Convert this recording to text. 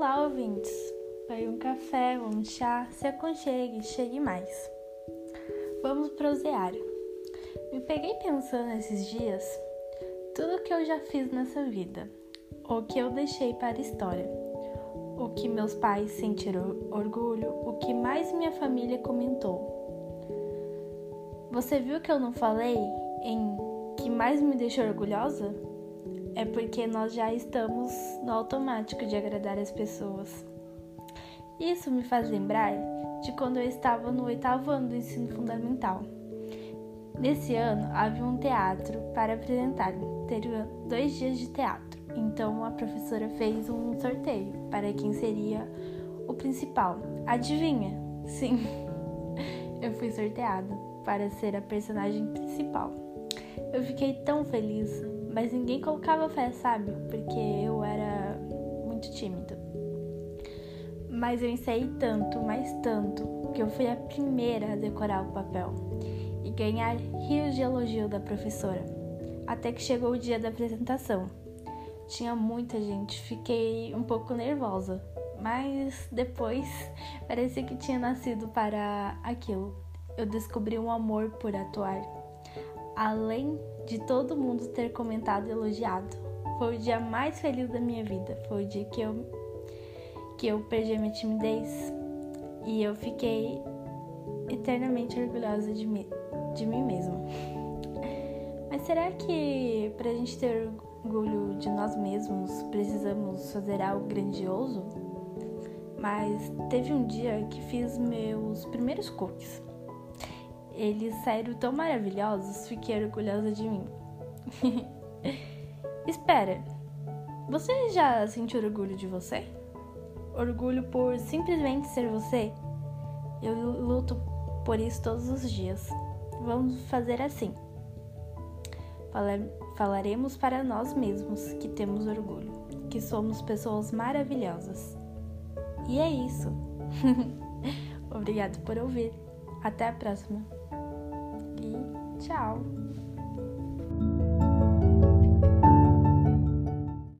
ouvintes. Pegue um café, um chá, se aconchegue, chegue mais. Vamos prosear. Me peguei pensando esses dias tudo que eu já fiz nessa vida, o que eu deixei para a história, o que meus pais sentiram orgulho, o que mais minha família comentou. Você viu que eu não falei em que mais me deixou orgulhosa? É porque nós já estamos no automático de agradar as pessoas. Isso me faz lembrar de quando eu estava no oitavo ano do ensino fundamental. Nesse ano havia um teatro para apresentar, teria dois dias de teatro. Então a professora fez um sorteio para quem seria o principal. Adivinha? Sim, eu fui sorteada para ser a personagem principal. Eu fiquei tão feliz, mas ninguém colocava fé, sabe? Porque eu era muito tímido. Mas eu ensaiei tanto, mais tanto, que eu fui a primeira a decorar o papel e ganhar rios de elogio da professora. Até que chegou o dia da apresentação. Tinha muita gente, fiquei um pouco nervosa, mas depois parecia que tinha nascido para aquilo. Eu descobri um amor por atuar além de todo mundo ter comentado e elogiado. Foi o dia mais feliz da minha vida. Foi o dia que eu que eu perdi a minha timidez e eu fiquei eternamente orgulhosa de mim, de mim mesma. Mas será que para a gente ter orgulho de nós mesmos precisamos fazer algo grandioso? Mas teve um dia que fiz meus primeiros cookies. Eles saíram tão maravilhosos, fiquei orgulhosa de mim. Espera, você já sentiu orgulho de você? Orgulho por simplesmente ser você? Eu luto por isso todos os dias. Vamos fazer assim. Falaremos para nós mesmos que temos orgulho, que somos pessoas maravilhosas. E é isso. Obrigado por ouvir. Até a próxima. E tchau.